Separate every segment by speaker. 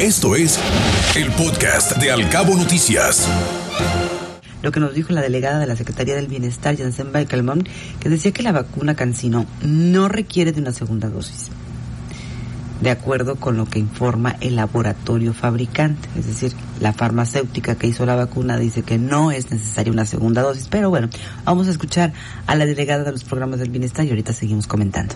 Speaker 1: Esto es el podcast de Alcabo Noticias.
Speaker 2: Lo que nos dijo la delegada de la Secretaría del Bienestar, Janssen Baikelman, que decía que la vacuna Cancino no requiere de una segunda dosis de acuerdo con lo que informa el laboratorio fabricante. Es decir, la farmacéutica que hizo la vacuna dice que no es necesaria una segunda dosis. Pero bueno, vamos a escuchar a la delegada de los programas del bienestar y ahorita seguimos comentando.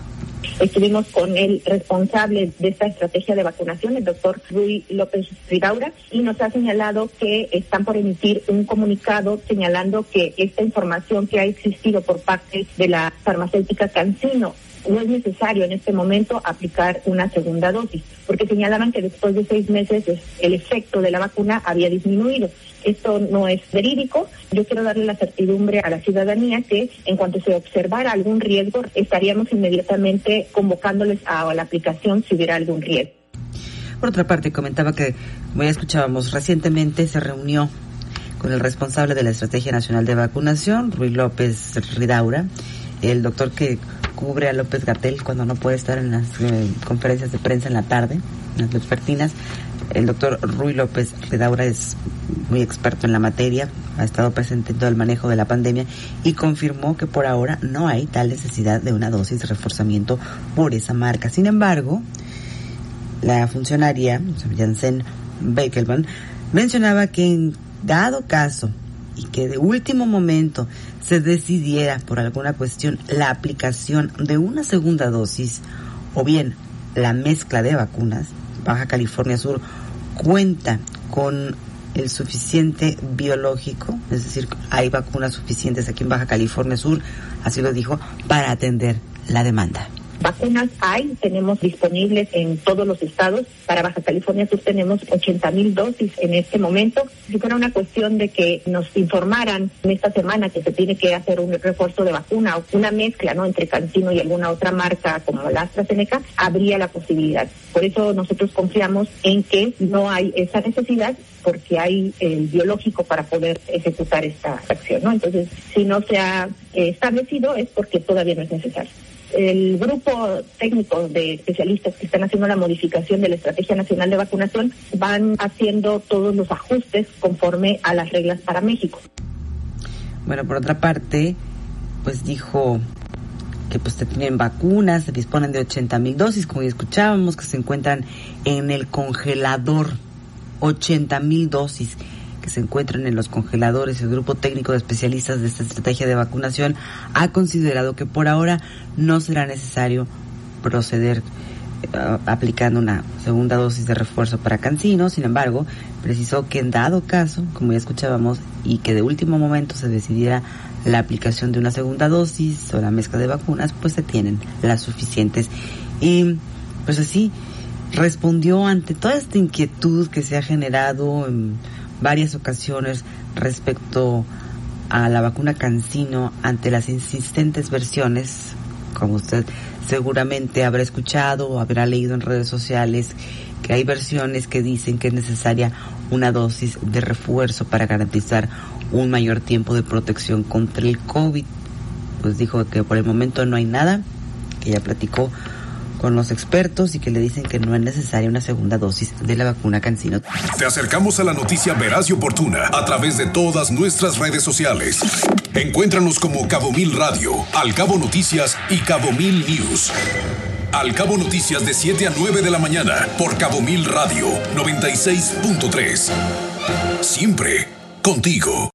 Speaker 3: Estuvimos con el responsable de esta estrategia de vacunación, el doctor Rui López Ridaura, y nos ha señalado que están por emitir un comunicado señalando que esta información que ha existido por parte de la farmacéutica Cancino no es necesario en este momento aplicar una segunda dosis, porque señalaban que después de seis meses el efecto de la vacuna había disminuido. Esto no es verídico. Yo quiero darle la certidumbre a la ciudadanía que en cuanto se observara algún riesgo, estaríamos inmediatamente convocándoles a la aplicación si hubiera algún riesgo.
Speaker 2: Por otra parte, comentaba que, como ya escuchábamos, recientemente se reunió con el responsable de la Estrategia Nacional de Vacunación, Ruy López Ridaura, el doctor que cubre a López Gatel cuando no puede estar en las eh, conferencias de prensa en la tarde, en las vespertinas. El doctor Rui López Redaura es muy experto en la materia, ha estado presente en todo el manejo de la pandemia y confirmó que por ahora no hay tal necesidad de una dosis de reforzamiento por esa marca. Sin embargo, la funcionaria, Janssen Bekelman, mencionaba que en dado caso y que de último momento se decidiera por alguna cuestión la aplicación de una segunda dosis o bien la mezcla de vacunas, Baja California Sur cuenta con el suficiente biológico, es decir, hay vacunas suficientes aquí en Baja California Sur, así lo dijo, para atender la demanda.
Speaker 3: Vacunas hay, tenemos disponibles en todos los estados. Para Baja California Sur tenemos 80 mil dosis en este momento. Si fuera una cuestión de que nos informaran en esta semana que se tiene que hacer un refuerzo de vacuna o una mezcla ¿no? entre Cancino y alguna otra marca como la AstraZeneca, habría la posibilidad. Por eso nosotros confiamos en que no hay esa necesidad porque hay el biológico para poder ejecutar esta acción. ¿no? Entonces, si no se ha eh, establecido es porque todavía no es necesario el grupo técnico de especialistas que están haciendo la modificación de la Estrategia Nacional de Vacunación van haciendo todos los ajustes conforme a las reglas para México.
Speaker 2: Bueno, por otra parte, pues dijo que pues tienen vacunas, se disponen de 80 mil dosis, como ya escuchábamos, que se encuentran en el congelador, 80 mil dosis que se encuentran en los congeladores. El grupo técnico de especialistas de esta estrategia de vacunación ha considerado que por ahora no será necesario proceder eh, aplicando una segunda dosis de refuerzo para Cancino. Sin embargo, precisó que en dado caso, como ya escuchábamos, y que de último momento se decidiera la aplicación de una segunda dosis o la mezcla de vacunas, pues se tienen las suficientes. Y pues así respondió ante toda esta inquietud que se ha generado en varias ocasiones respecto a la vacuna Cancino ante las insistentes versiones, como usted seguramente habrá escuchado o habrá leído en redes sociales, que hay versiones que dicen que es necesaria una dosis de refuerzo para garantizar un mayor tiempo de protección contra el COVID. Pues dijo que por el momento no hay nada, que ya platicó con los expertos y que le dicen que no es necesaria una segunda dosis de la vacuna Cancino.
Speaker 1: Te acercamos a la noticia veraz y oportuna a través de todas nuestras redes sociales. Encuéntranos como Cabo Mil Radio, Al Cabo Noticias y Cabo Mil News. Al Cabo Noticias de 7 a 9 de la mañana por Cabo Mil Radio 96.3. Siempre contigo.